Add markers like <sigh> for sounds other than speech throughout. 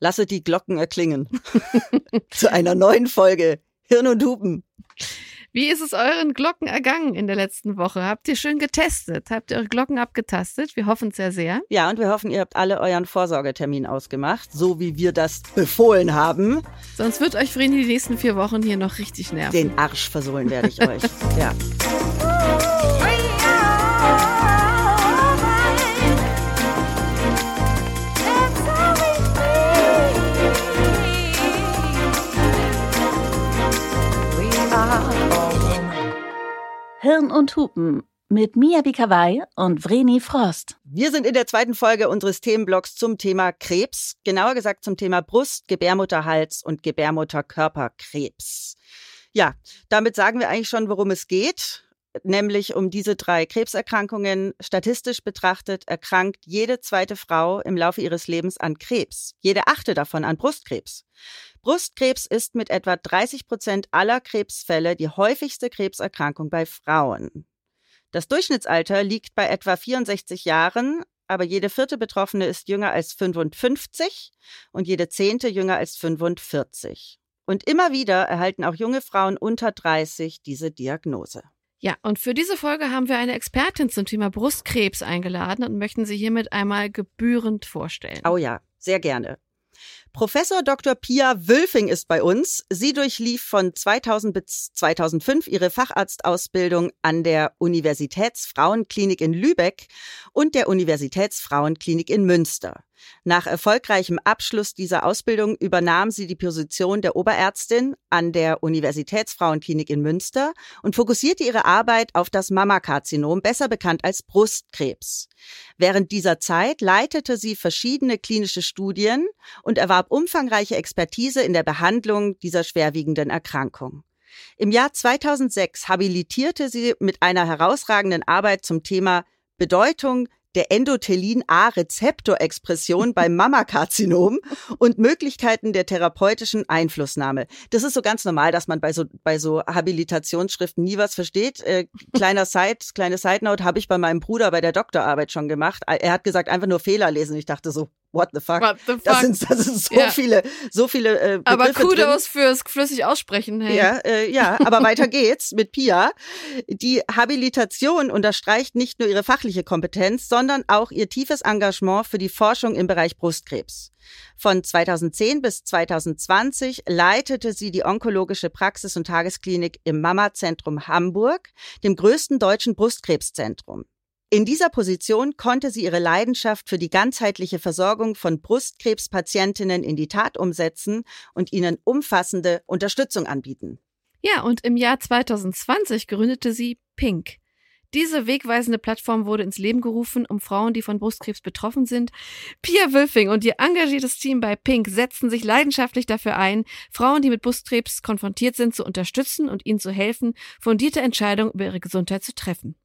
lasse die Glocken erklingen. <laughs> Zu einer neuen Folge Hirn und Hupen. Wie ist es euren Glocken ergangen in der letzten Woche? Habt ihr schön getestet? Habt ihr eure Glocken abgetastet? Wir hoffen es ja sehr. Ja, und wir hoffen, ihr habt alle euren Vorsorgetermin ausgemacht, so wie wir das befohlen haben. Sonst wird euch Vreni die nächsten vier Wochen hier noch richtig nerven. Den Arsch versohlen werde ich euch. <laughs> Ja. Hirn und Hupen mit Mia Bikawai und Vreni Frost. Wir sind in der zweiten Folge unseres Themenblocks zum Thema Krebs, genauer gesagt zum Thema Brust, Gebärmutterhals und Gebärmutterkörperkrebs. Ja, damit sagen wir eigentlich schon, worum es geht, nämlich um diese drei Krebserkrankungen. Statistisch betrachtet erkrankt jede zweite Frau im Laufe ihres Lebens an Krebs, jede achte davon an Brustkrebs. Brustkrebs ist mit etwa 30 Prozent aller Krebsfälle die häufigste Krebserkrankung bei Frauen. Das Durchschnittsalter liegt bei etwa 64 Jahren, aber jede vierte Betroffene ist jünger als 55 und jede zehnte jünger als 45. Und immer wieder erhalten auch junge Frauen unter 30 diese Diagnose. Ja, und für diese Folge haben wir eine Expertin zum Thema Brustkrebs eingeladen und möchten sie hiermit einmal gebührend vorstellen. Oh ja, sehr gerne. Professor Dr. Pia Wülfing ist bei uns. Sie durchlief von 2000 bis 2005 ihre Facharztausbildung an der Universitätsfrauenklinik in Lübeck und der Universitätsfrauenklinik in Münster. Nach erfolgreichem Abschluss dieser Ausbildung übernahm sie die Position der Oberärztin an der Universitätsfrauenklinik in Münster und fokussierte ihre Arbeit auf das Mammakarzinom, besser bekannt als Brustkrebs. Während dieser Zeit leitete sie verschiedene klinische Studien und erwarb umfangreiche Expertise in der Behandlung dieser schwerwiegenden Erkrankung. Im Jahr 2006 habilitierte sie mit einer herausragenden Arbeit zum Thema Bedeutung der Endothelin-A-Rezeptorexpression <laughs> beim Mammakarzinom und Möglichkeiten der therapeutischen Einflussnahme. Das ist so ganz normal, dass man bei so, bei so Habilitationsschriften nie was versteht. Äh, kleiner Side, kleine Side Note habe ich bei meinem Bruder bei der Doktorarbeit schon gemacht. Er hat gesagt, einfach nur Fehler lesen. Ich dachte so, what the fuck? What the fuck? Das sind, das sind so ja. viele, so viele äh, Begriffe Aber Kudos drin. fürs flüssig aussprechen. Hey. Ja, äh, ja, aber <laughs> weiter geht's mit Pia. Die Habilitation unterstreicht nicht nur ihre fachliche Kompetenz, sondern auch ihr tiefes Engagement für die Forschung im Bereich Brustkrebs. Von 2010 bis 2020 leitete sie die onkologische Praxis und Tagesklinik im Mama-Zentrum Hamburg, dem größten deutschen Brustkrebszentrum. In dieser Position konnte sie ihre Leidenschaft für die ganzheitliche Versorgung von Brustkrebspatientinnen in die Tat umsetzen und ihnen umfassende Unterstützung anbieten. Ja, und im Jahr 2020 gründete sie Pink. Diese wegweisende Plattform wurde ins Leben gerufen, um Frauen, die von Brustkrebs betroffen sind. Pia Wülfing und ihr engagiertes Team bei Pink setzen sich leidenschaftlich dafür ein, Frauen, die mit Brustkrebs konfrontiert sind, zu unterstützen und ihnen zu helfen, fundierte Entscheidungen über ihre Gesundheit zu treffen.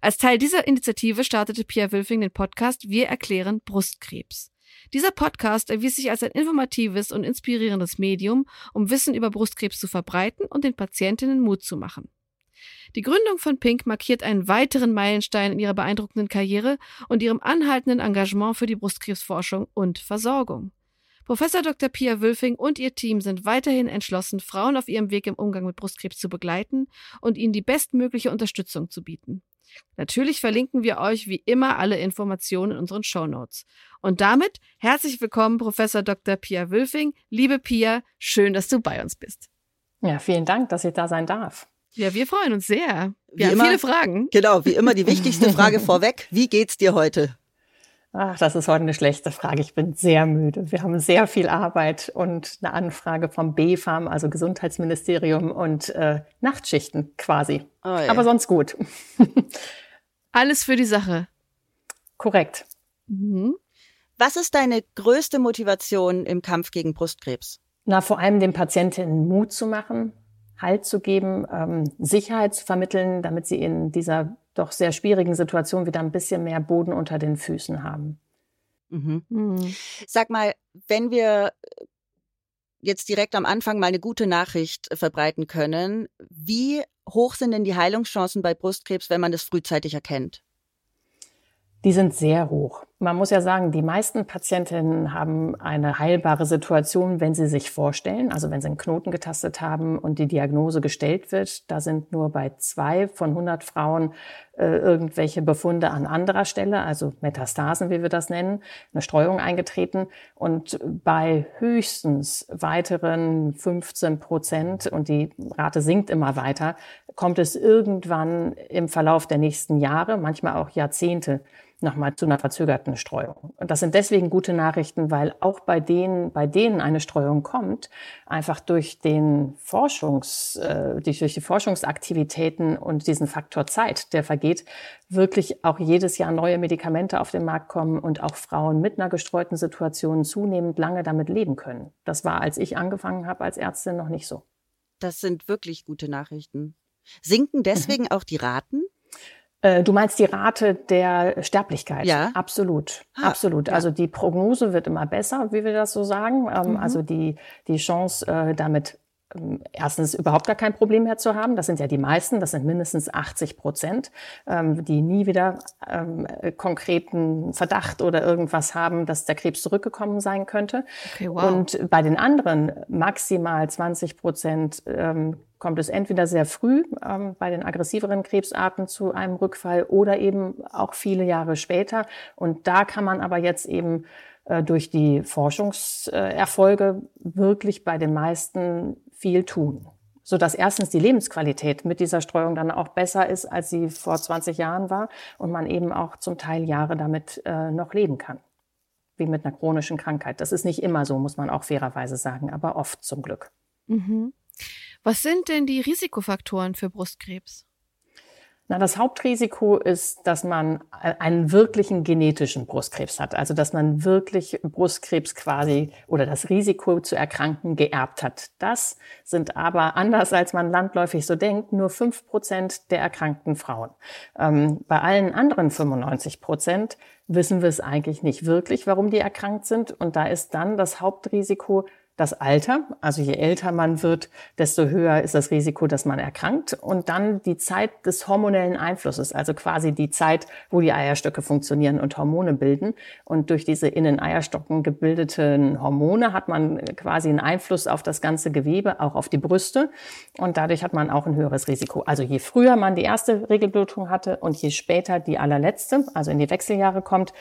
Als Teil dieser Initiative startete Pia Wülfing den Podcast Wir erklären Brustkrebs. Dieser Podcast erwies sich als ein informatives und inspirierendes Medium, um Wissen über Brustkrebs zu verbreiten und den Patientinnen Mut zu machen. Die Gründung von Pink markiert einen weiteren Meilenstein in ihrer beeindruckenden Karriere und ihrem anhaltenden Engagement für die Brustkrebsforschung und Versorgung. Professor Dr. Pia Wülfing und ihr Team sind weiterhin entschlossen, Frauen auf ihrem Weg im Umgang mit Brustkrebs zu begleiten und ihnen die bestmögliche Unterstützung zu bieten. Natürlich verlinken wir euch wie immer alle Informationen in unseren Show Notes. Und damit herzlich willkommen, Professor Dr. Pia Wülfing. Liebe Pia, schön, dass du bei uns bist. Ja, vielen Dank, dass ich da sein darf. Ja, wir freuen uns sehr. Wir wie haben immer, viele Fragen. Genau, wie immer die wichtigste <laughs> Frage vorweg. Wie geht's dir heute? Ach, das ist heute eine schlechte Frage. Ich bin sehr müde. Wir haben sehr viel Arbeit und eine Anfrage vom BfArM, also Gesundheitsministerium und äh, Nachtschichten quasi. Oh, ja. Aber sonst gut. <laughs> Alles für die Sache. Korrekt. Mhm. Was ist deine größte Motivation im Kampf gegen Brustkrebs? Na, vor allem den Patientinnen Mut zu machen, Halt zu geben, ähm, Sicherheit zu vermitteln, damit sie in dieser doch sehr schwierigen Situation wieder ein bisschen mehr Boden unter den Füßen haben. Mhm. Mhm. Sag mal, wenn wir jetzt direkt am Anfang mal eine gute Nachricht verbreiten können, wie hoch sind denn die Heilungschancen bei Brustkrebs, wenn man das frühzeitig erkennt? Die sind sehr hoch. Man muss ja sagen, die meisten Patientinnen haben eine heilbare Situation, wenn sie sich vorstellen, also wenn sie einen Knoten getastet haben und die Diagnose gestellt wird. Da sind nur bei zwei von 100 Frauen äh, irgendwelche Befunde an anderer Stelle, also Metastasen, wie wir das nennen, eine Streuung eingetreten. Und bei höchstens weiteren 15 Prozent, und die Rate sinkt immer weiter, kommt es irgendwann im Verlauf der nächsten Jahre, manchmal auch Jahrzehnte, nochmal zu einer verzögerten Streuung. Und das sind deswegen gute Nachrichten, weil auch bei denen, bei denen eine Streuung kommt, einfach durch den Forschungs, äh, durch die Forschungsaktivitäten und diesen Faktor Zeit, der vergeht, wirklich auch jedes Jahr neue Medikamente auf den Markt kommen und auch Frauen mit einer gestreuten Situation zunehmend lange damit leben können. Das war, als ich angefangen habe als Ärztin, noch nicht so. Das sind wirklich gute Nachrichten. Sinken deswegen <laughs> auch die Raten? Äh, du meinst die Rate der Sterblichkeit? Ja. Absolut. Ah, Absolut. Ja. Also die Prognose wird immer besser, wie wir das so sagen. Ähm, mhm. Also die, die Chance, äh, damit erstens überhaupt gar kein Problem mehr zu haben. Das sind ja die meisten, das sind mindestens 80 Prozent, ähm, die nie wieder ähm, konkreten Verdacht oder irgendwas haben, dass der Krebs zurückgekommen sein könnte. Okay, wow. Und bei den anderen maximal 20 Prozent kommt es entweder sehr früh bei den aggressiveren Krebsarten zu einem Rückfall oder eben auch viele Jahre später. Und da kann man aber jetzt eben äh, durch die Forschungserfolge wirklich bei den meisten viel tun. So dass erstens die Lebensqualität mit dieser Streuung dann auch besser ist, als sie vor 20 Jahren war und man eben auch zum Teil Jahre damit äh, noch leben kann. Wie mit einer chronischen Krankheit. Das ist nicht immer so, muss man auch fairerweise sagen, aber oft zum Glück. Mhm. Was sind denn die Risikofaktoren für Brustkrebs? Na, das Hauptrisiko ist, dass man einen wirklichen genetischen Brustkrebs hat, also dass man wirklich Brustkrebs quasi oder das Risiko zu erkranken geerbt hat. Das sind aber anders als man landläufig so denkt, nur fünf Prozent der erkrankten Frauen. Ähm, bei allen anderen 95 Prozent wissen wir es eigentlich nicht wirklich, warum die erkrankt sind. Und da ist dann das Hauptrisiko das Alter. Also je älter man wird, desto höher ist das Risiko, dass man erkrankt. Und dann die Zeit des hormonellen Einflusses, also quasi die Zeit, wo die Eierstöcke funktionieren und Hormone bilden. Und durch diese in den Eierstocken gebildeten Hormone hat man quasi einen Einfluss auf das ganze Gewebe, auch auf die Brüste. Und dadurch hat man auch ein höheres Risiko. Also je früher man die erste Regelblutung hatte und je später die allerletzte, also in die Wechseljahre kommt,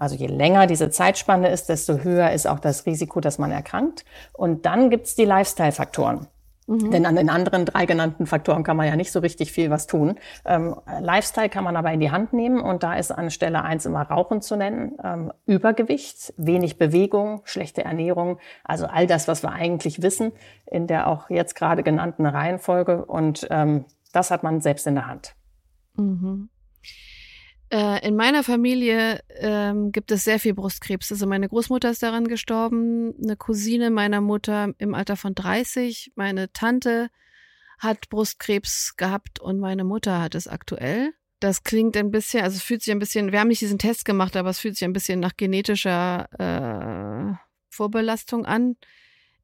also je länger diese Zeitspanne ist, desto höher ist auch das Risiko, dass man erkrankt. Und dann gibt's die Lifestyle-Faktoren. Mhm. Denn an den anderen drei genannten Faktoren kann man ja nicht so richtig viel was tun. Ähm, Lifestyle kann man aber in die Hand nehmen und da ist an Stelle eins immer Rauchen zu nennen. Ähm, Übergewicht, wenig Bewegung, schlechte Ernährung, also all das, was wir eigentlich wissen in der auch jetzt gerade genannten Reihenfolge und ähm, das hat man selbst in der Hand. Mhm. Äh, in meiner Familie ähm, gibt es sehr viel Brustkrebs. Also meine Großmutter ist daran gestorben, eine Cousine meiner Mutter im Alter von 30, meine Tante hat Brustkrebs gehabt und meine Mutter hat es aktuell. Das klingt ein bisschen, also es fühlt sich ein bisschen, wir haben nicht diesen Test gemacht, aber es fühlt sich ein bisschen nach genetischer äh, Vorbelastung an.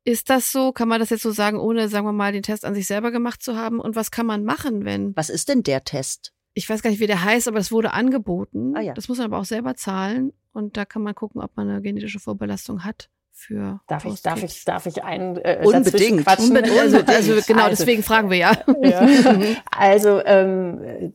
Ist das so? Kann man das jetzt so sagen, ohne, sagen wir mal, den Test an sich selber gemacht zu haben? Und was kann man machen, wenn? Was ist denn der Test? Ich weiß gar nicht, wie der heißt, aber das wurde angeboten. Ah, ja. Das muss man aber auch selber zahlen. Und da kann man gucken, ob man eine genetische Vorbelastung hat für darf ich darf ich darf ich einen äh, unbedingt, unbedingt. <laughs> Also, also genau also, deswegen fragen wir ja, ja. <laughs> also ähm,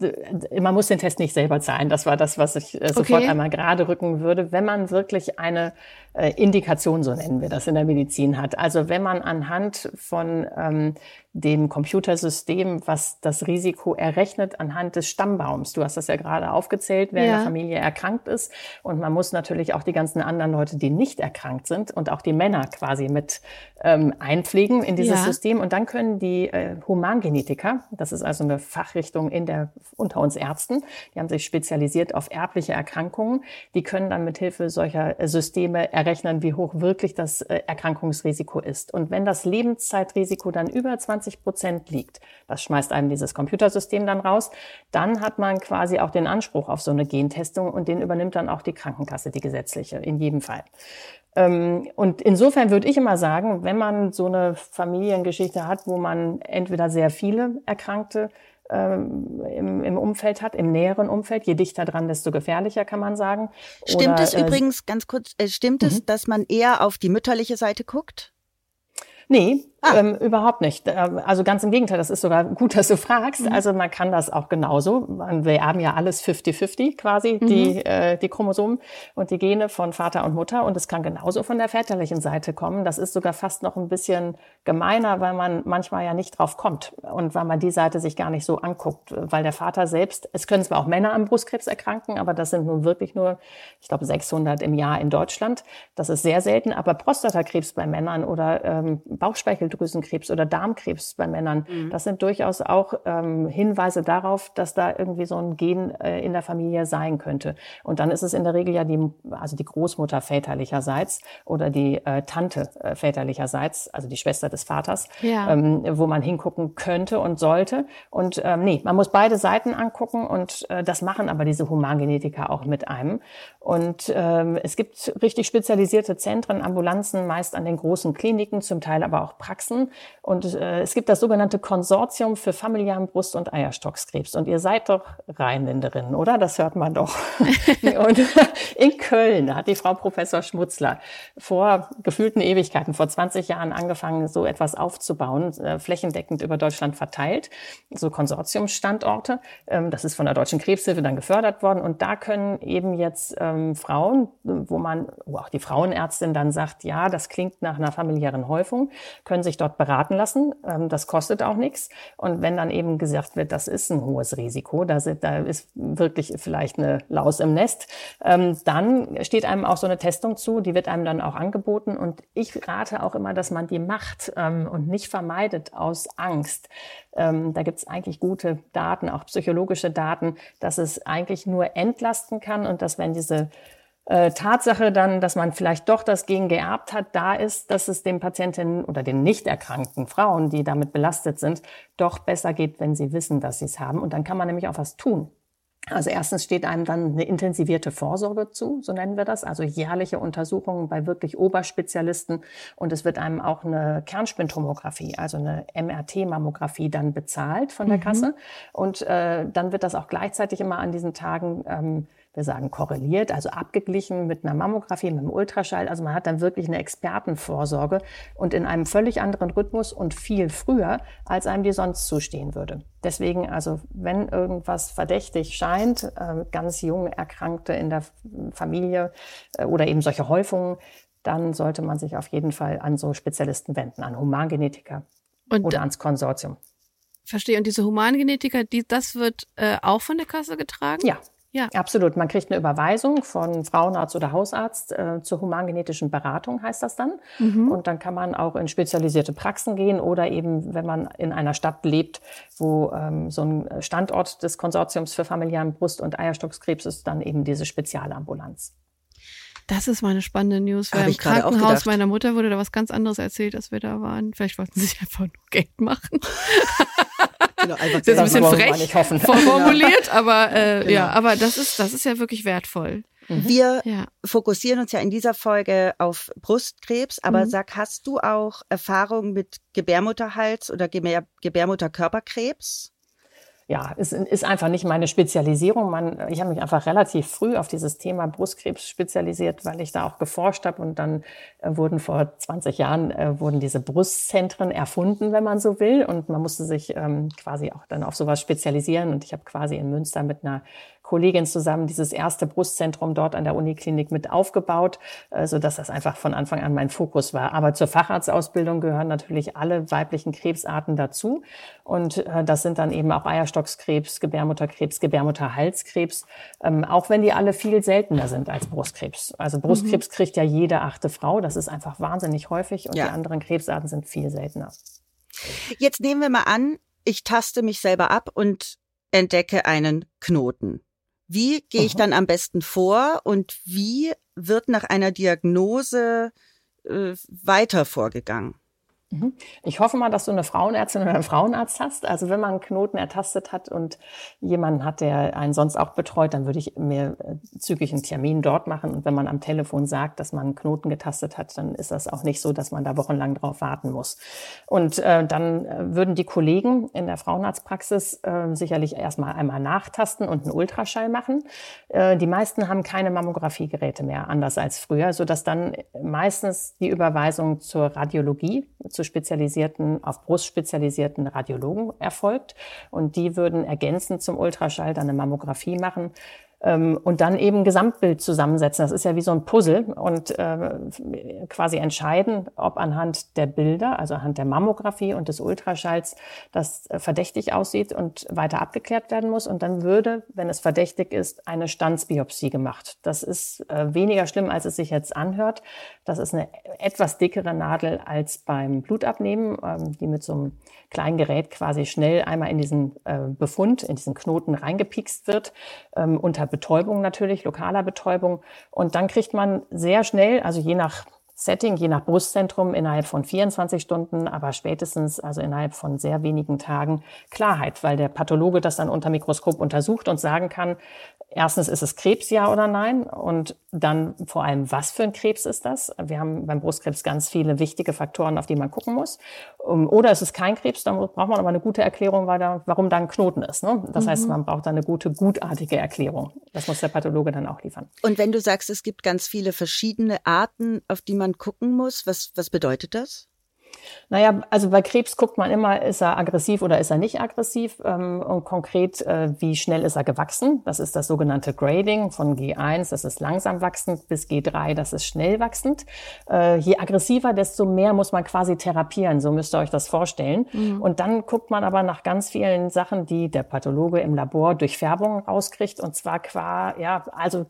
man muss den Test nicht selber zahlen das war das was ich äh, sofort okay. einmal gerade rücken würde wenn man wirklich eine äh, Indikation so nennen wir das in der Medizin hat also wenn man anhand von ähm, dem Computersystem, was das Risiko errechnet anhand des Stammbaums. Du hast das ja gerade aufgezählt, wer ja. in der Familie erkrankt ist. Und man muss natürlich auch die ganzen anderen Leute, die nicht erkrankt sind und auch die Männer quasi mit ähm, einpflegen in dieses ja. System. Und dann können die äh, Humangenetiker, das ist also eine Fachrichtung in der, unter uns Ärzten, die haben sich spezialisiert auf erbliche Erkrankungen, die können dann mit Hilfe solcher äh, Systeme errechnen, wie hoch wirklich das äh, Erkrankungsrisiko ist. Und wenn das Lebenszeitrisiko dann über 20 20 Prozent liegt. Das schmeißt einem dieses Computersystem dann raus. Dann hat man quasi auch den Anspruch auf so eine Gentestung und den übernimmt dann auch die Krankenkasse, die gesetzliche, in jedem Fall. Ähm, und insofern würde ich immer sagen, wenn man so eine Familiengeschichte hat, wo man entweder sehr viele Erkrankte ähm, im, im Umfeld hat, im näheren Umfeld. Je dichter dran, desto gefährlicher, kann man sagen. Stimmt Oder, es äh, übrigens, ganz kurz, äh, stimmt es, mhm. dass man eher auf die mütterliche Seite guckt? Nee, Ah. Ähm, überhaupt nicht. Ähm, also ganz im Gegenteil, das ist sogar gut, dass du fragst. Mhm. Also man kann das auch genauso. Wir haben ja alles 50-50 quasi, mhm. die, äh, die Chromosomen und die Gene von Vater und Mutter. Und es kann genauso von der väterlichen Seite kommen. Das ist sogar fast noch ein bisschen gemeiner, weil man manchmal ja nicht drauf kommt und weil man die Seite sich gar nicht so anguckt. Weil der Vater selbst, es können zwar auch Männer am Brustkrebs erkranken, aber das sind nun wirklich nur, ich glaube, 600 im Jahr in Deutschland. Das ist sehr selten. Aber Prostatakrebs bei Männern oder ähm, Bauchspeichel Schilddrüsenkrebs oder Darmkrebs bei Männern. Mhm. Das sind durchaus auch ähm, Hinweise darauf, dass da irgendwie so ein Gen äh, in der Familie sein könnte. Und dann ist es in der Regel ja die, also die Großmutter väterlicherseits oder die äh, Tante äh, väterlicherseits, also die Schwester des Vaters, ja. ähm, wo man hingucken könnte und sollte. Und ähm, nee, man muss beide Seiten angucken und äh, das machen aber diese Humangenetiker auch mit einem. Und ähm, es gibt richtig spezialisierte Zentren, Ambulanzen, meist an den großen Kliniken, zum Teil aber auch Praxen wachsen. Und äh, es gibt das sogenannte Konsortium für familiären Brust- und Eierstockskrebs. Und ihr seid doch Rheinländerinnen, oder? Das hört man doch. <laughs> und <laughs> in Köln hat die Frau Professor Schmutzler vor gefühlten Ewigkeiten, vor 20 Jahren angefangen, so etwas aufzubauen, äh, flächendeckend über Deutschland verteilt, so Konsortiumsstandorte. Ähm, das ist von der Deutschen Krebshilfe dann gefördert worden. Und da können eben jetzt ähm, Frauen, wo man, wo auch die Frauenärztin dann sagt, ja, das klingt nach einer familiären Häufung, können sich dort beraten lassen. Ähm, das kostet auch nichts. Und wenn dann eben gesagt wird, das ist ein hohes Risiko, da, ist wirklich vielleicht eine Laus im Nest, ähm, dann steht einem auch so eine Testung zu, die wird einem dann auch angeboten. Und ich rate auch immer, dass man die macht ähm, und nicht vermeidet aus Angst. da gibt es eigentlich gute Daten, auch psychologische Daten, dass es eigentlich nur entlasten kann und dass wenn diese äh, Tatsache dann, dass man vielleicht doch das Gen geerbt hat, da ist, dass es den Patientinnen oder den nicht erkrankten Frauen, die damit belastet sind, doch besser geht, wenn sie wissen, dass sie es haben. Und dann kann man nämlich auch was tun. Also erstens steht einem dann eine intensivierte Vorsorge zu, so nennen wir das, also jährliche Untersuchungen bei wirklich Oberspezialisten und es wird einem auch eine Kernspintomographie, also eine MRT-Mammographie dann bezahlt von der mhm. Kasse und äh, dann wird das auch gleichzeitig immer an diesen Tagen ähm, wir sagen korreliert, also abgeglichen mit einer Mammographie, mit einem Ultraschall. Also man hat dann wirklich eine Expertenvorsorge und in einem völlig anderen Rhythmus und viel früher, als einem die sonst zustehen würde. Deswegen, also wenn irgendwas verdächtig scheint, äh, ganz jung Erkrankte in der Familie äh, oder eben solche Häufungen, dann sollte man sich auf jeden Fall an so Spezialisten wenden, an Humangenetiker und oder ans Konsortium. Verstehe. Und diese Humangenetiker, die, das wird äh, auch von der Kasse getragen? Ja, ja. Absolut. Man kriegt eine Überweisung von Frauenarzt oder Hausarzt äh, zur humangenetischen Beratung, heißt das dann. Mhm. Und dann kann man auch in spezialisierte Praxen gehen oder eben, wenn man in einer Stadt lebt, wo ähm, so ein Standort des Konsortiums für familiären Brust- und Eierstockskrebs ist, dann eben diese Spezialambulanz. Das ist mal eine spannende News, weil im Krankenhaus meiner Mutter wurde da was ganz anderes erzählt, als wir da waren. Vielleicht wollten sie sich einfach nur Geld machen. <laughs> Genau, einfach das ist ein bisschen frech <laughs> formuliert, aber äh, genau. ja, aber das ist das ist ja wirklich wertvoll. Mhm. Wir ja. fokussieren uns ja in dieser Folge auf Brustkrebs, aber mhm. sag, hast du auch Erfahrung mit Gebärmutterhals oder Gebärmutterkörperkrebs? Ja, es ist einfach nicht meine Spezialisierung. Man, ich habe mich einfach relativ früh auf dieses Thema Brustkrebs spezialisiert, weil ich da auch geforscht habe und dann äh, wurden vor 20 Jahren äh, wurden diese Brustzentren erfunden, wenn man so will, und man musste sich ähm, quasi auch dann auf sowas spezialisieren. Und ich habe quasi in Münster mit einer Kollegin zusammen dieses erste Brustzentrum dort an der Uniklinik mit aufgebaut, äh, so dass das einfach von Anfang an mein Fokus war. Aber zur Facharztausbildung gehören natürlich alle weiblichen Krebsarten dazu. Und äh, das sind dann eben auch Eierstockskrebs, Gebärmutterkrebs, Gebärmutterhalskrebs, ähm, auch wenn die alle viel seltener sind als Brustkrebs. Also Brustkrebs mhm. kriegt ja jede achte Frau. Das ist einfach wahnsinnig häufig und ja. die anderen Krebsarten sind viel seltener. Jetzt nehmen wir mal an, ich taste mich selber ab und entdecke einen Knoten. Wie gehe ich dann am besten vor und wie wird nach einer Diagnose äh, weiter vorgegangen? Mhm. Ich hoffe mal, dass du eine Frauenärztin oder einen Frauenarzt hast. Also wenn man einen Knoten ertastet hat und jemanden hat, der einen sonst auch betreut, dann würde ich mir äh, zügig einen Termin dort machen. Und wenn man am Telefon sagt, dass man einen Knoten getastet hat, dann ist das auch nicht so, dass man da wochenlang drauf warten muss. Und äh, dann äh, würden die Kollegen in der Frauenarztpraxis äh, sicherlich erstmal einmal nachtasten und einen Ultraschall machen. Äh, die meisten haben keine Mammografiegeräte mehr, anders als früher, sodass dann meistens die Überweisung zur Radiologie, zur zu spezialisierten, auf Brust spezialisierten Radiologen erfolgt. Und die würden ergänzend zum Ultraschall dann eine Mammographie machen und dann eben Gesamtbild zusammensetzen. Das ist ja wie so ein Puzzle und äh, quasi entscheiden, ob anhand der Bilder, also anhand der Mammographie und des Ultraschalls, das äh, verdächtig aussieht und weiter abgeklärt werden muss. Und dann würde, wenn es verdächtig ist, eine Standsbiopsie gemacht. Das ist äh, weniger schlimm, als es sich jetzt anhört. Das ist eine etwas dickere Nadel als beim Blutabnehmen, ähm, die mit so einem kleinen Gerät quasi schnell einmal in diesen äh, Befund, in diesen Knoten reingepikst wird, ähm, unter Betäubung natürlich, lokaler Betäubung. Und dann kriegt man sehr schnell, also je nach Setting, je nach Brustzentrum innerhalb von 24 Stunden, aber spätestens also innerhalb von sehr wenigen Tagen Klarheit, weil der Pathologe das dann unter Mikroskop untersucht und sagen kann, erstens ist es Krebs ja oder nein und dann vor allem, was für ein Krebs ist das? Wir haben beim Brustkrebs ganz viele wichtige Faktoren, auf die man gucken muss. Oder es ist kein Krebs, dann braucht man aber eine gute Erklärung, warum da ein Knoten ist. Ne? Das mhm. heißt, man braucht da eine gute, gutartige Erklärung. Das muss der Pathologe dann auch liefern. Und wenn du sagst, es gibt ganz viele verschiedene Arten, auf die man gucken muss, was, was bedeutet das? Naja, also bei Krebs guckt man immer, ist er aggressiv oder ist er nicht aggressiv ähm, und konkret, äh, wie schnell ist er gewachsen. Das ist das sogenannte Grading von G1, das ist langsam wachsend, bis G3, das ist schnell wachsend. Äh, je aggressiver, desto mehr muss man quasi therapieren, so müsst ihr euch das vorstellen. Mhm. Und dann guckt man aber nach ganz vielen Sachen, die der Pathologe im Labor durch Färbung rauskriegt und zwar qua, ja, also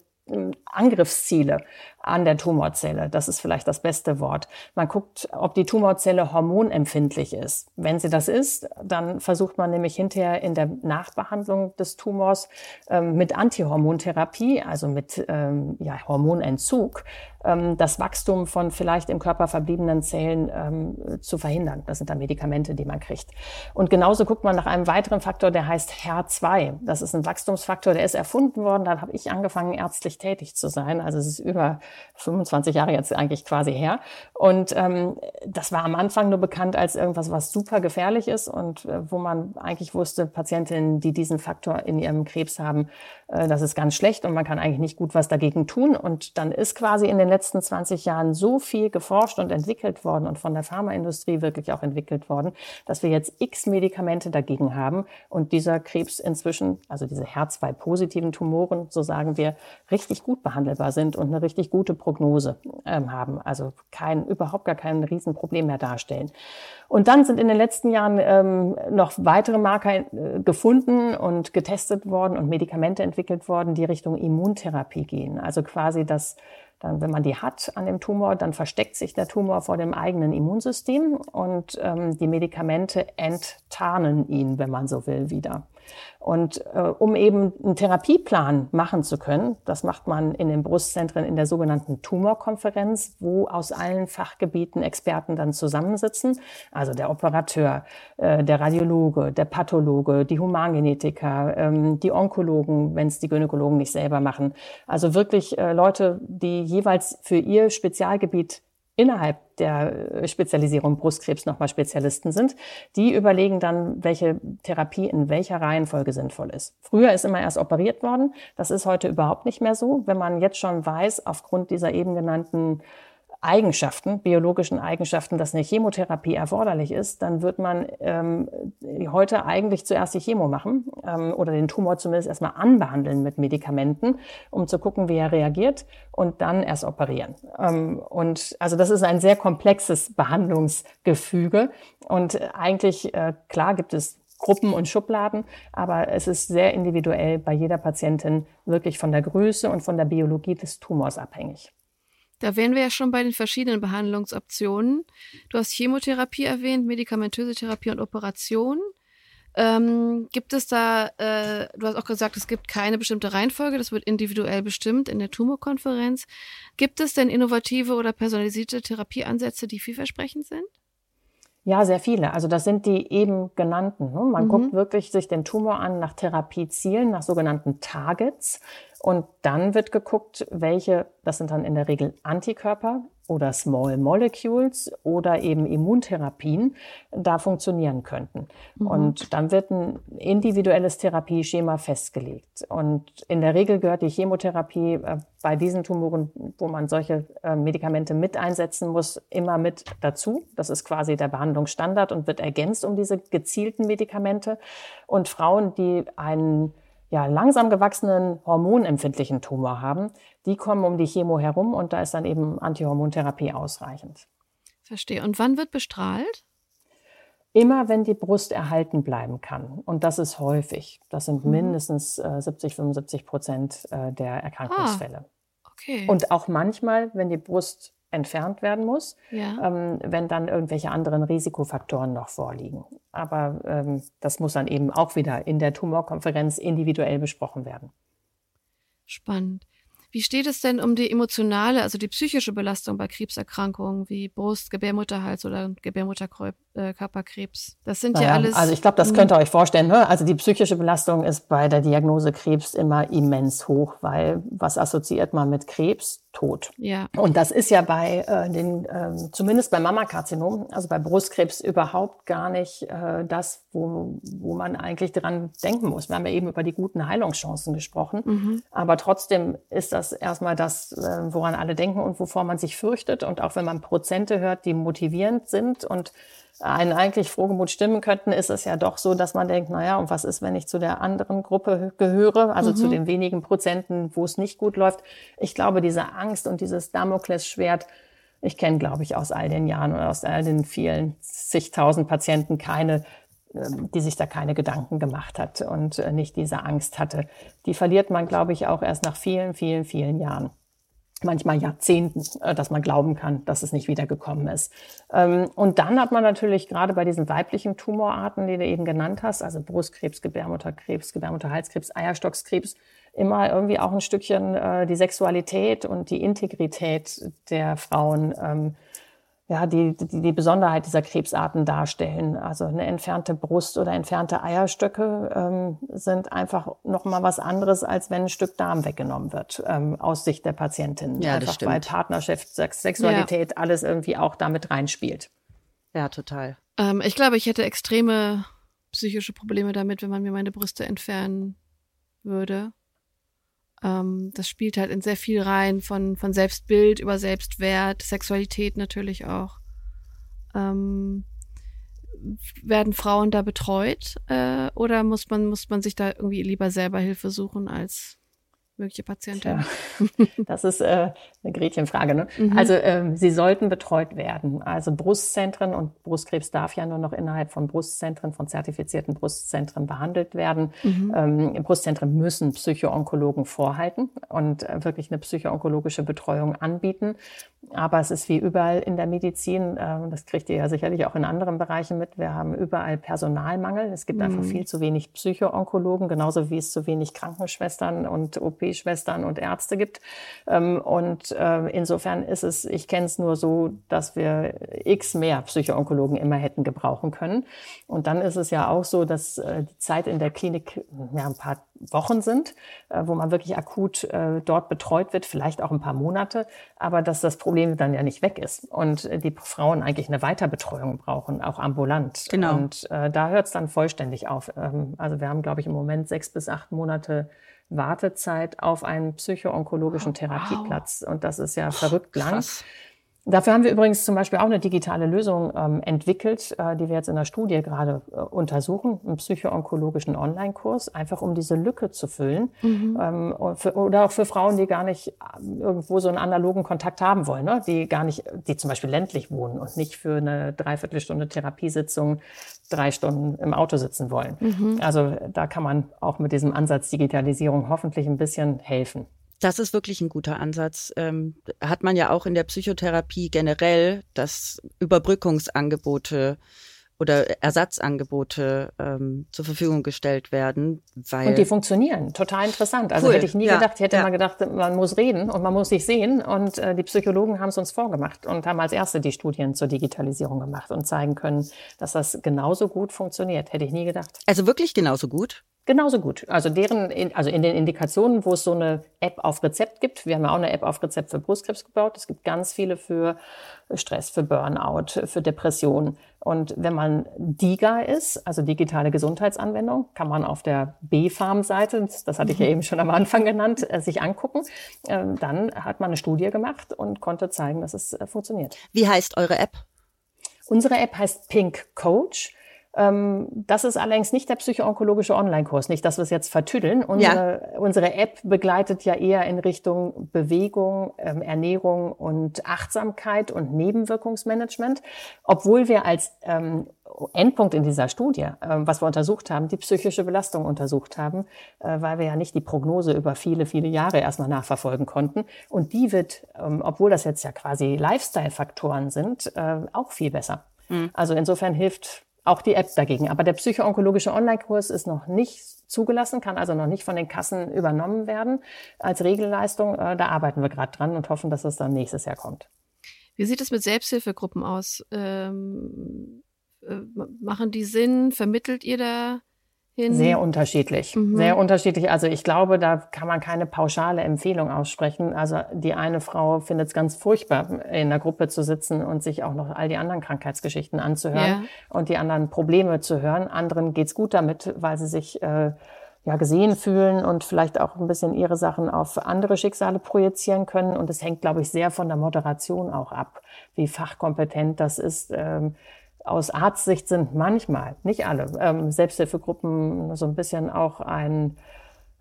Angriffsziele an der Tumorzelle. Das ist vielleicht das beste Wort. Man guckt, ob die Tumorzelle hormonempfindlich ist. Wenn sie das ist, dann versucht man nämlich hinterher in der Nachbehandlung des Tumors ähm, mit Antihormontherapie, also mit ähm, ja, Hormonentzug, ähm, das Wachstum von vielleicht im Körper verbliebenen Zellen ähm, zu verhindern. Das sind dann Medikamente, die man kriegt. Und genauso guckt man nach einem weiteren Faktor, der heißt HER2. Das ist ein Wachstumsfaktor, der ist erfunden worden. Da habe ich angefangen, ärztlich tätig zu sein. Also es ist über 25 Jahre jetzt eigentlich quasi her. Und ähm, das war am Anfang nur bekannt als irgendwas, was super gefährlich ist und äh, wo man eigentlich wusste, Patientinnen, die diesen Faktor in ihrem Krebs haben, das ist ganz schlecht und man kann eigentlich nicht gut was dagegen tun. Und dann ist quasi in den letzten 20 Jahren so viel geforscht und entwickelt worden und von der Pharmaindustrie wirklich auch entwickelt worden, dass wir jetzt x Medikamente dagegen haben und dieser Krebs inzwischen, also diese HER2-positiven Tumoren, so sagen wir, richtig gut behandelbar sind und eine richtig gute Prognose ähm, haben. Also kein, überhaupt gar kein Riesenproblem mehr darstellen. Und dann sind in den letzten Jahren ähm, noch weitere Marker äh, gefunden und getestet worden und Medikamente entwickelt worden, die Richtung Immuntherapie gehen. Also quasi das dann, wenn man die hat an dem Tumor, dann versteckt sich der Tumor vor dem eigenen Immunsystem und ähm, die Medikamente enttarnen ihn, wenn man so will, wieder. Und äh, um eben einen Therapieplan machen zu können, das macht man in den Brustzentren in der sogenannten Tumorkonferenz, wo aus allen Fachgebieten Experten dann zusammensitzen. Also der Operateur, äh, der Radiologe, der Pathologe, die Humangenetiker, ähm, die Onkologen, wenn es die Gynäkologen nicht selber machen. Also wirklich äh, Leute, die jeweils für ihr Spezialgebiet innerhalb der äh, Spezialisierung Brustkrebs nochmal Spezialisten sind. Die überlegen dann, welche Therapie in welcher Reihenfolge sinnvoll ist. Früher ist immer erst operiert worden. Das ist heute überhaupt nicht mehr so. Wenn man jetzt schon weiß, aufgrund dieser eben genannten Eigenschaften, biologischen Eigenschaften, dass eine Chemotherapie erforderlich ist, dann wird man ähm, heute eigentlich zuerst die Chemo machen ähm, oder den Tumor zumindest erstmal anbehandeln mit Medikamenten, um zu gucken, wie er reagiert und dann erst operieren. Ähm, und also das ist ein sehr komplexes Behandlungsgefüge und eigentlich, äh, klar gibt es Gruppen und Schubladen, aber es ist sehr individuell bei jeder Patientin wirklich von der Größe und von der Biologie des Tumors abhängig. Da wären wir ja schon bei den verschiedenen Behandlungsoptionen. Du hast Chemotherapie erwähnt, medikamentöse Therapie und Operation. Ähm, gibt es da, äh, du hast auch gesagt, es gibt keine bestimmte Reihenfolge, das wird individuell bestimmt in der Tumorkonferenz. Gibt es denn innovative oder personalisierte Therapieansätze, die vielversprechend sind? Ja, sehr viele. Also das sind die eben genannten. Ne? Man mhm. guckt wirklich sich den Tumor an nach Therapiezielen, nach sogenannten Targets. Und dann wird geguckt, welche, das sind dann in der Regel Antikörper oder Small Molecules oder eben Immuntherapien da funktionieren könnten. Mhm. Und dann wird ein individuelles Therapieschema festgelegt. Und in der Regel gehört die Chemotherapie äh, bei diesen Tumoren, wo man solche äh, Medikamente mit einsetzen muss, immer mit dazu. Das ist quasi der Behandlungsstandard und wird ergänzt um diese gezielten Medikamente. Und Frauen, die einen ja, langsam gewachsenen hormonempfindlichen Tumor haben, die kommen um die Chemo herum und da ist dann eben Antihormontherapie ausreichend. Verstehe. Und wann wird bestrahlt? Immer wenn die Brust erhalten bleiben kann. Und das ist häufig. Das sind mhm. mindestens äh, 70, 75 Prozent äh, der Erkrankungsfälle. Ah, okay. Und auch manchmal, wenn die Brust entfernt werden muss, ja. ähm, wenn dann irgendwelche anderen Risikofaktoren noch vorliegen. Aber ähm, das muss dann eben auch wieder in der Tumorkonferenz individuell besprochen werden. Spannend. Wie steht es denn um die emotionale, also die psychische Belastung bei Krebserkrankungen wie Brust, Gebärmutterhals oder Gebärmutterkörperkrebs? Das sind naja, ja alles. Also ich glaube, das könnt ihr euch vorstellen. Ne? Also die psychische Belastung ist bei der Diagnose Krebs immer immens hoch, weil was assoziiert man mit Krebs? Tod. Ja. Und das ist ja bei äh, den, äh, zumindest bei Mammakarzinom, also bei Brustkrebs überhaupt gar nicht äh, das, wo, wo man eigentlich dran denken muss. Wir haben ja eben über die guten Heilungschancen gesprochen, mhm. aber trotzdem ist das erstmal das, äh, woran alle denken und wovor man sich fürchtet. Und auch wenn man Prozente hört, die motivierend sind und einen eigentlich frohgemut stimmen könnten, ist es ja doch so, dass man denkt, naja, und was ist, wenn ich zu der anderen Gruppe gehöre, also mhm. zu den wenigen Prozenten, wo es nicht gut läuft. Ich glaube, diese Angst und dieses Damoklesschwert, ich kenne, glaube ich, aus all den Jahren oder aus all den vielen zigtausend Patienten keine, ähm, die sich da keine Gedanken gemacht hat und äh, nicht diese Angst hatte. Die verliert man, glaube ich, auch erst nach vielen, vielen, vielen Jahren manchmal Jahrzehnten, äh, dass man glauben kann, dass es nicht wiedergekommen ist. Ähm, und dann hat man natürlich gerade bei diesen weiblichen Tumorarten, die du eben genannt hast, also Brustkrebs, Gebärmutterkrebs, Gebärmutterhalskrebs, Eierstockskrebs, immer irgendwie auch ein Stückchen äh, die Sexualität und die Integrität der Frauen ähm, ja, die, die, die Besonderheit dieser Krebsarten darstellen. Also eine entfernte Brust oder entfernte Eierstöcke ähm, sind einfach noch mal was anderes, als wenn ein Stück Darm weggenommen wird, ähm, aus Sicht der Patientin. Ja, einfach weil Partnerschaft, Sexualität, ja. alles irgendwie auch damit reinspielt. Ja, total. Ähm, ich glaube, ich hätte extreme psychische Probleme damit, wenn man mir meine Brüste entfernen würde. Ähm, das spielt halt in sehr viel rein, von, von Selbstbild über Selbstwert, Sexualität natürlich auch. Ähm, werden Frauen da betreut äh, oder muss man, muss man sich da irgendwie lieber selber Hilfe suchen als mögliche Patientin? Ja, <laughs> das ist äh, eine Gretchenfrage. Ne? Mhm. Also ähm, sie sollten betreut werden. Also Brustzentren und Brustkrebs darf ja nur noch innerhalb von Brustzentren, von zertifizierten Brustzentren behandelt werden. Mhm. Ähm, Brustzentren müssen Psychoonkologen vorhalten und äh, wirklich eine psychoonkologische Betreuung anbieten. Aber es ist wie überall in der Medizin, äh, das kriegt ihr ja sicherlich auch in anderen Bereichen mit, wir haben überall Personalmangel. Es gibt mhm. einfach viel zu wenig Psychoonkologen, genauso wie es zu wenig Krankenschwestern und OP-Schwestern und Ärzte gibt. Ähm, und äh, insofern ist es, ich kenne es nur so, dass wir x mehr Psychoonkologen immer hätten gebrauchen können. Und dann ist es ja auch so, dass äh, die Zeit in der Klinik ja, ein paar Wochen sind, äh, wo man wirklich akut dort betreut wird, vielleicht auch ein paar Monate, aber dass das Problem dann ja nicht weg ist und die Frauen eigentlich eine Weiterbetreuung brauchen, auch ambulant. Genau. Und da hört es dann vollständig auf. Ähm, also wir haben, glaube ich, im Moment sechs bis acht Monate Wartezeit auf einen psychoonkologischen Therapieplatz. Und das ist ja verrückt lang. Dafür haben wir übrigens zum Beispiel auch eine digitale Lösung ähm, entwickelt, äh, die wir jetzt in der Studie gerade äh, untersuchen, einen psychoonkologischen Online-Kurs, einfach um diese Lücke zu füllen. Mhm. Ähm, für, oder auch für Frauen, die gar nicht ähm, irgendwo so einen analogen Kontakt haben wollen, ne? die gar nicht, die zum Beispiel ländlich wohnen und nicht für eine Dreiviertelstunde Therapiesitzung drei Stunden im Auto sitzen wollen. Mhm. Also da kann man auch mit diesem Ansatz Digitalisierung hoffentlich ein bisschen helfen. Das ist wirklich ein guter Ansatz. Ähm, hat man ja auch in der Psychotherapie generell, dass Überbrückungsangebote oder Ersatzangebote ähm, zur Verfügung gestellt werden. Weil und die funktionieren, total interessant. Also cool. hätte ich nie ja. gedacht, ich hätte ja. mal gedacht, man muss reden und man muss sich sehen. Und äh, die Psychologen haben es uns vorgemacht und haben als erste die Studien zur Digitalisierung gemacht und zeigen können, dass das genauso gut funktioniert. Hätte ich nie gedacht. Also wirklich genauso gut? Genauso gut. Also deren, also in den Indikationen, wo es so eine App auf Rezept gibt. Wir haben ja auch eine App auf Rezept für Brustkrebs gebaut. Es gibt ganz viele für Stress, für Burnout, für Depression. Und wenn man DIGA ist, also digitale Gesundheitsanwendung, kann man auf der B-Farm-Seite, das hatte ich ja mhm. eben schon am Anfang genannt, äh, sich angucken. Ähm, dann hat man eine Studie gemacht und konnte zeigen, dass es äh, funktioniert. Wie heißt eure App? Unsere App heißt Pink Coach. Ähm, das ist allerdings nicht der psychoonkologische Online-Kurs, nicht, dass wir es jetzt vertüdeln. Unsere, ja. unsere App begleitet ja eher in Richtung Bewegung, ähm, Ernährung und Achtsamkeit und Nebenwirkungsmanagement, obwohl wir als ähm, Endpunkt in dieser Studie, was wir untersucht haben, die psychische Belastung untersucht haben, äh, weil wir ja nicht die Prognose über viele, viele Jahre erstmal nachverfolgen konnten. Und die wird, obwohl das jetzt ja quasi Lifestyle-Faktoren sind, äh, auch viel besser. Mhm. Also insofern hilft auch die App dagegen. Aber der psychoonkologische Online-Kurs ist noch nicht zugelassen, kann also noch nicht von den Kassen übernommen werden als Regelleistung. Äh, da arbeiten wir gerade dran und hoffen, dass es dann nächstes Jahr kommt. Wie sieht es mit Selbsthilfegruppen aus? Ähm, äh, machen die Sinn? Vermittelt ihr da hin? Sehr unterschiedlich. Mhm. Sehr unterschiedlich. Also ich glaube, da kann man keine pauschale Empfehlung aussprechen. Also die eine Frau findet es ganz furchtbar, in der Gruppe zu sitzen und sich auch noch all die anderen Krankheitsgeschichten anzuhören ja. und die anderen Probleme zu hören. Anderen geht's gut damit, weil sie sich äh, ja gesehen fühlen und vielleicht auch ein bisschen ihre Sachen auf andere Schicksale projizieren können. Und es hängt, glaube ich, sehr von der Moderation auch ab, wie fachkompetent das ist. Ähm, aus Arztsicht sind manchmal, nicht alle, ähm, Selbsthilfegruppen so ein bisschen auch ein,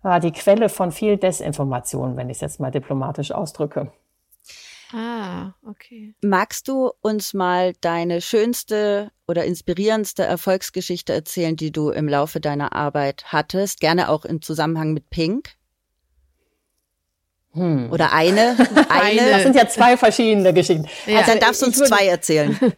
äh, die Quelle von viel Desinformation, wenn ich es jetzt mal diplomatisch ausdrücke. Ah, okay. Magst du uns mal deine schönste oder inspirierendste Erfolgsgeschichte erzählen, die du im Laufe deiner Arbeit hattest? Gerne auch im Zusammenhang mit Pink? Hm. Oder <laughs> eine, eine. Das sind ja zwei verschiedene Geschichten. Ja. Also dann darfst du uns würde, zwei erzählen. <laughs>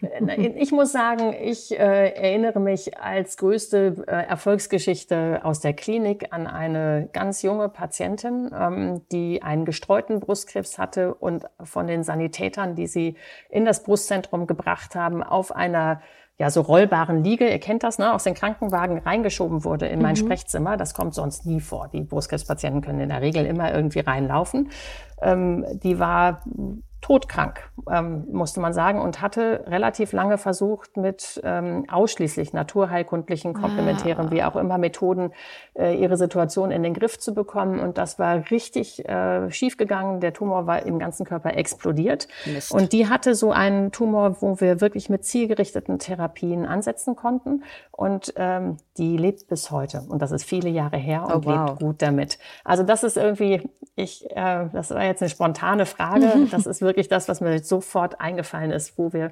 Ich muss sagen, ich äh, erinnere mich als größte äh, Erfolgsgeschichte aus der Klinik an eine ganz junge Patientin, ähm, die einen gestreuten Brustkrebs hatte und von den Sanitätern, die sie in das Brustzentrum gebracht haben, auf einer ja, so rollbaren Liege, ihr kennt das, ne, aus den Krankenwagen reingeschoben wurde in mein mhm. Sprechzimmer. Das kommt sonst nie vor. Die Brustkrebspatienten können in der Regel immer irgendwie reinlaufen. Ähm, die war todkrank, ähm, musste man sagen, und hatte relativ lange versucht, mit ähm, ausschließlich naturheilkundlichen, komplementären, ah. wie auch immer Methoden äh, ihre Situation in den Griff zu bekommen. Und das war richtig äh, schiefgegangen. Der Tumor war im ganzen Körper explodiert. Mist. Und die hatte so einen Tumor, wo wir wirklich mit zielgerichteten Therapien ansetzen konnten. Und ähm, die lebt bis heute. Und das ist viele Jahre her und oh, wow. lebt gut damit. Also das ist irgendwie, ich, äh, das war jetzt eine spontane Frage. <laughs> Das ist wirklich das, was mir sofort eingefallen ist, wo wir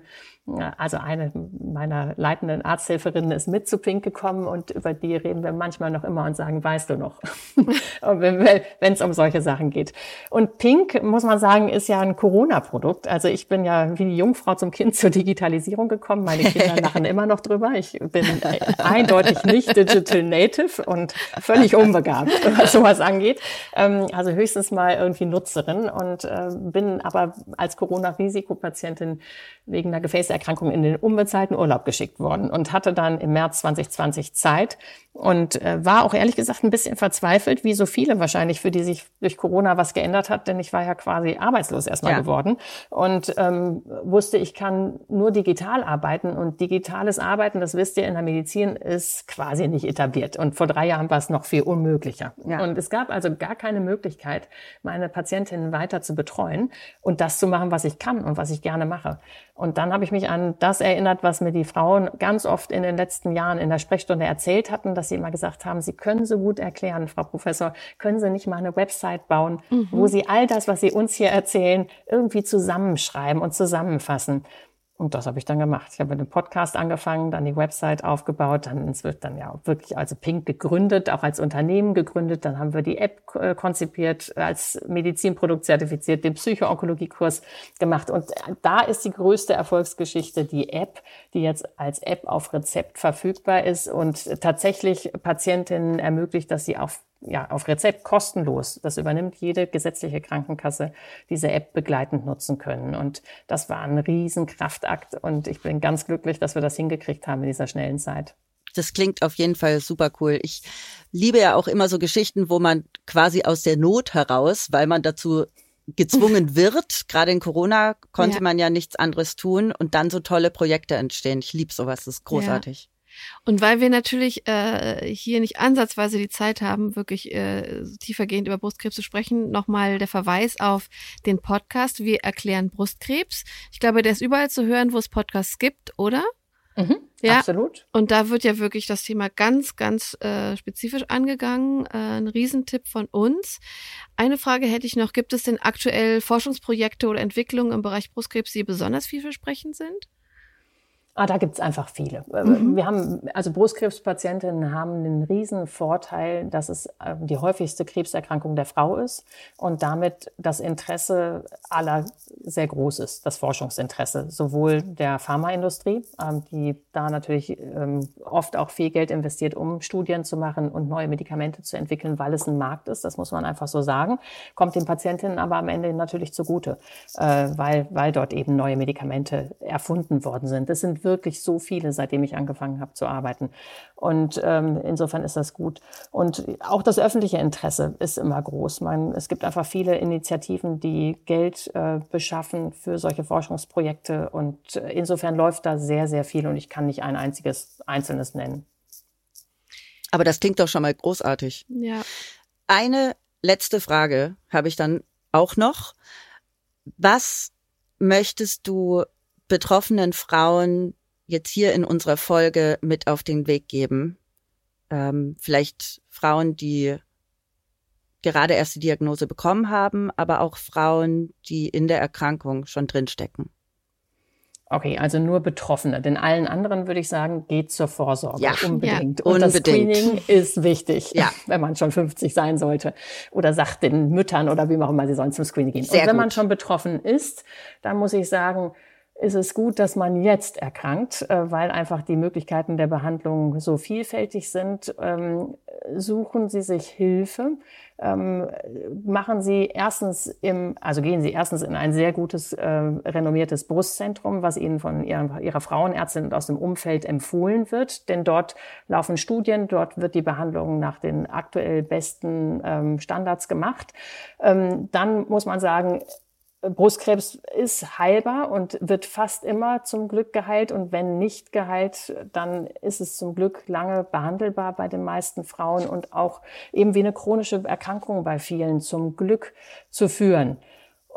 also eine meiner leitenden Arzthelferinnen ist mit zu Pink gekommen und über die reden wir manchmal noch immer und sagen, weißt du noch, <laughs> wenn es um solche Sachen geht. Und Pink, muss man sagen, ist ja ein Corona-Produkt. Also ich bin ja wie die Jungfrau zum Kind zur Digitalisierung gekommen. Meine Kinder <laughs> lachen immer noch drüber. Ich bin eindeutig nicht Digital Native und völlig unbegabt, was sowas angeht. Ähm, also höchstens mal irgendwie Nutzerin und äh, bin aber als Corona-Risikopatientin wegen einer Gefäßerkrankung in den unbezahlten Urlaub geschickt worden und hatte dann im März 2020 Zeit und äh, war auch ehrlich gesagt ein bisschen verzweifelt, wie so viele wahrscheinlich, für die sich durch Corona was geändert hat, denn ich war ja quasi arbeitslos erstmal ja. geworden und ähm, wusste, ich kann nur digital arbeiten und digitales Arbeiten, das wisst ihr in der Medizin, ist quasi nicht etabliert und vor drei Jahren war es noch viel unmöglicher. Ja. Und es gab also gar keine Möglichkeit, meine Patientinnen weiter zu betreuen und das zu machen, was ich kann und was ich gerne mache. Und dann habe ich mich an das erinnert, was mir die Frauen ganz oft in den letzten Jahren in der Sprechstunde erzählt hatten, dass sie immer gesagt haben, sie können so gut erklären, Frau Professor, können Sie nicht mal eine Website bauen, mhm. wo Sie all das, was Sie uns hier erzählen, irgendwie zusammenschreiben und zusammenfassen. Und das habe ich dann gemacht. Ich habe mit dem Podcast angefangen, dann die Website aufgebaut, dann es wird dann ja wirklich also Pink gegründet, auch als Unternehmen gegründet. Dann haben wir die App äh, konzipiert, als Medizinprodukt zertifiziert, den Psychoonkologiekurs gemacht. Und da ist die größte Erfolgsgeschichte die App, die jetzt als App auf Rezept verfügbar ist und tatsächlich Patientinnen ermöglicht, dass sie auf ja, auf Rezept kostenlos. Das übernimmt jede gesetzliche Krankenkasse, diese App begleitend nutzen können. Und das war ein Riesenkraftakt. Und ich bin ganz glücklich, dass wir das hingekriegt haben in dieser schnellen Zeit. Das klingt auf jeden Fall super cool. Ich liebe ja auch immer so Geschichten, wo man quasi aus der Not heraus, weil man dazu gezwungen <laughs> wird, gerade in Corona konnte ja. man ja nichts anderes tun und dann so tolle Projekte entstehen. Ich liebe sowas, das ist großartig. Und weil wir natürlich äh, hier nicht ansatzweise die Zeit haben, wirklich äh, tiefergehend über Brustkrebs zu sprechen, nochmal der Verweis auf den Podcast Wir erklären Brustkrebs. Ich glaube, der ist überall zu hören, wo es Podcasts gibt, oder? Mhm, ja, absolut. Und da wird ja wirklich das Thema ganz, ganz äh, spezifisch angegangen. Äh, ein Riesentipp von uns. Eine Frage hätte ich noch. Gibt es denn aktuell Forschungsprojekte oder Entwicklungen im Bereich Brustkrebs, die besonders vielversprechend sind? Ah, da gibt's einfach viele. Äh, mhm. Wir haben, also Brustkrebspatientinnen haben den riesen Vorteil, dass es äh, die häufigste Krebserkrankung der Frau ist und damit das Interesse aller sehr groß ist, das Forschungsinteresse, sowohl der Pharmaindustrie, ähm, die da natürlich ähm, oft auch viel Geld investiert, um Studien zu machen und neue Medikamente zu entwickeln, weil es ein Markt ist, das muss man einfach so sagen, kommt den Patientinnen aber am Ende natürlich zugute, äh, weil, weil dort eben neue Medikamente erfunden worden sind. Das sind wirklich so viele, seitdem ich angefangen habe zu arbeiten. Und ähm, insofern ist das gut. Und auch das öffentliche Interesse ist immer groß. Man, es gibt einfach viele Initiativen, die Geld äh, beschaffen für solche Forschungsprojekte. Und äh, insofern läuft da sehr, sehr viel. Und ich kann nicht ein einziges Einzelnes nennen. Aber das klingt doch schon mal großartig. Ja. Eine letzte Frage habe ich dann auch noch. Was möchtest du betroffenen Frauen jetzt hier in unserer Folge mit auf den Weg geben? Ähm, vielleicht Frauen, die gerade erst die Diagnose bekommen haben, aber auch Frauen, die in der Erkrankung schon drinstecken. Okay, also nur Betroffene. Denn allen anderen würde ich sagen, geht zur Vorsorge. Ja, unbedingt. Ja, Und unbedingt. das Screening ist wichtig, ja. <laughs> wenn man schon 50 sein sollte. Oder sagt den Müttern oder wie auch immer, sie sollen zum Screening gehen. Sehr Und wenn gut. man schon betroffen ist, dann muss ich sagen, ist es gut, dass man jetzt erkrankt, äh, weil einfach die Möglichkeiten der Behandlung so vielfältig sind. Ähm, suchen Sie sich Hilfe. Ähm, machen Sie erstens im, also gehen Sie erstens in ein sehr gutes, äh, renommiertes Brustzentrum, was Ihnen von Ihrer, Frauenärztin aus dem Umfeld empfohlen wird. Denn dort laufen Studien, dort wird die Behandlung nach den aktuell besten ähm, Standards gemacht. dann muss man sagen, Brustkrebs ist heilbar und wird fast immer zum Glück geheilt. Und wenn nicht geheilt, dann ist es zum Glück lange behandelbar bei den meisten Frauen und auch eben wie eine chronische Erkrankung bei vielen zum Glück zu führen.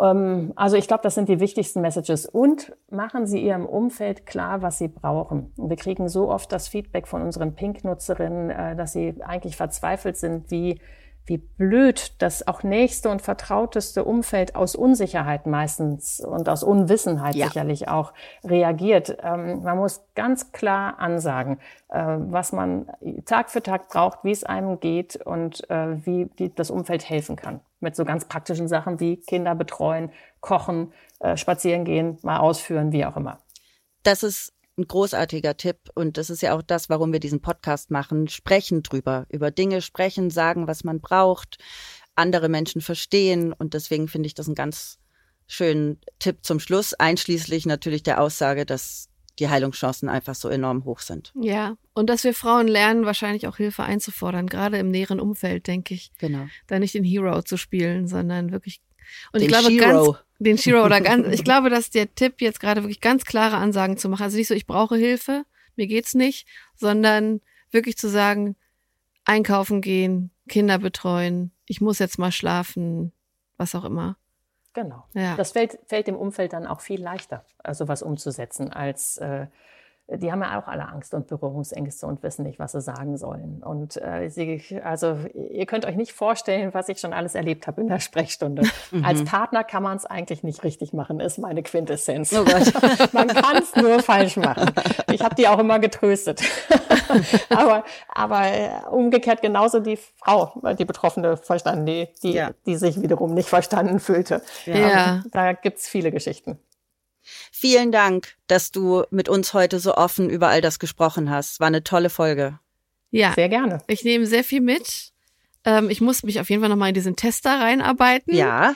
Ähm, also ich glaube, das sind die wichtigsten Messages. Und machen Sie Ihrem Umfeld klar, was Sie brauchen. Wir kriegen so oft das Feedback von unseren Pink-Nutzerinnen, äh, dass sie eigentlich verzweifelt sind, wie wie blöd das auch nächste und vertrauteste Umfeld aus Unsicherheit meistens und aus Unwissenheit ja. sicherlich auch reagiert. Ähm, man muss ganz klar ansagen, äh, was man Tag für Tag braucht, wie es einem geht und äh, wie die, das Umfeld helfen kann. Mit so ganz praktischen Sachen wie Kinder betreuen, kochen, äh, spazieren gehen, mal ausführen, wie auch immer. Das ist ein großartiger Tipp und das ist ja auch das, warum wir diesen Podcast machen. Sprechen drüber, über Dinge sprechen, sagen, was man braucht, andere Menschen verstehen und deswegen finde ich das einen ganz schönen Tipp zum Schluss, einschließlich natürlich der Aussage, dass die Heilungschancen einfach so enorm hoch sind. Ja, und dass wir Frauen lernen, wahrscheinlich auch Hilfe einzufordern, gerade im näheren Umfeld, denke ich. Genau. Da nicht den Hero zu spielen, sondern wirklich und den ich glaube Shiro. ganz den Shiro oder ganz <laughs> ich glaube, dass der Tipp jetzt gerade wirklich ganz klare Ansagen zu machen, also nicht so ich brauche Hilfe, mir geht's nicht, sondern wirklich zu sagen einkaufen gehen, Kinder betreuen, ich muss jetzt mal schlafen, was auch immer. Genau. Ja. Das fällt, fällt dem Umfeld dann auch viel leichter, also was umzusetzen, als äh, die haben ja auch alle Angst und Berührungsängste und wissen nicht, was sie sagen sollen. Und äh, sie, also ihr könnt euch nicht vorstellen, was ich schon alles erlebt habe in der Sprechstunde. <laughs> Mhm. Als Partner kann man es eigentlich nicht richtig machen, ist meine Quintessenz. Oh <laughs> man kann es nur falsch machen. Ich habe die auch immer getröstet. <laughs> aber, aber äh, umgekehrt genauso die Frau, die Betroffene verstanden, die, die, ja. die sich wiederum nicht verstanden fühlte. Ja. ja. Da gibt's viele Geschichten. Vielen Dank, dass du mit uns heute so offen über all das gesprochen hast. War eine tolle Folge. Ja. Sehr gerne. Ich nehme sehr viel mit. Ähm, ich muss mich auf jeden Fall nochmal in diesen Tester reinarbeiten. Ja.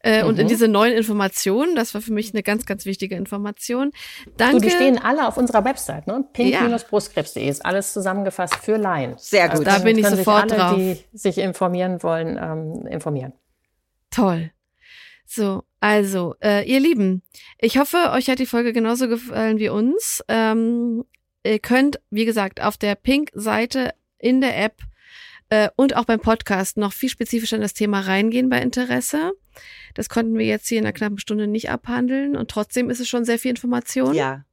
Äh, mhm. Und in mhm. diese neuen Informationen, das war für mich eine ganz, ganz wichtige Information. Danke. Du, die stehen alle auf unserer Website, ne? pink-brustkrebs.de ist alles zusammengefasst für Laien. Sehr gut. Also, da bin ich sofort sich alle, drauf. Die sich informieren wollen, ähm, informieren. Toll. So, also, äh, ihr Lieben, ich hoffe, euch hat die Folge genauso gefallen wie uns. Ähm, ihr könnt, wie gesagt, auf der Pink-Seite in der App äh, und auch beim Podcast noch viel spezifischer in das Thema reingehen bei Interesse. Das konnten wir jetzt hier in einer knappen Stunde nicht abhandeln und trotzdem ist es schon sehr viel Information. Ja.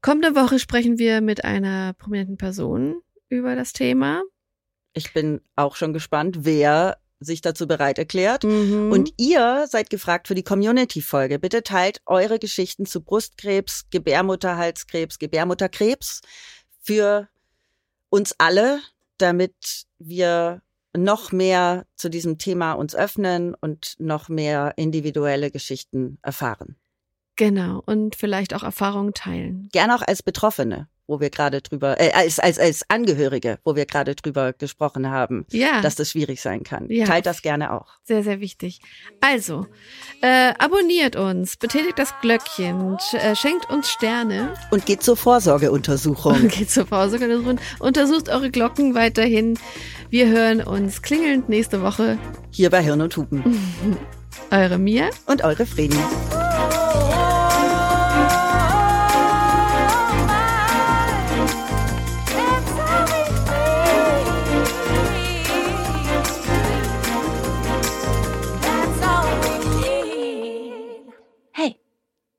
Kommende Woche sprechen wir mit einer prominenten Person über das Thema. Ich bin auch schon gespannt, wer sich dazu bereit erklärt. Mhm. Und ihr seid gefragt für die Community-Folge. Bitte teilt eure Geschichten zu Brustkrebs, Gebärmutterhalskrebs, Gebärmutterkrebs für uns alle, damit wir noch mehr zu diesem Thema uns öffnen und noch mehr individuelle Geschichten erfahren. Genau, und vielleicht auch Erfahrungen teilen. Gerne auch als Betroffene wo wir gerade drüber, äh, als, als, als Angehörige, wo wir gerade drüber gesprochen haben, ja. dass das schwierig sein kann. Ja. Teilt das gerne auch. Sehr, sehr wichtig. Also, äh, abonniert uns, betätigt das Glöckchen, äh, schenkt uns Sterne. Und geht zur Vorsorgeuntersuchung. Und <laughs> geht zur Vorsorgeuntersuchung. Untersucht eure Glocken weiterhin. Wir hören uns klingelnd nächste Woche. Hier bei Hirn und Hupen. <laughs> eure Mia. Und eure Fredi.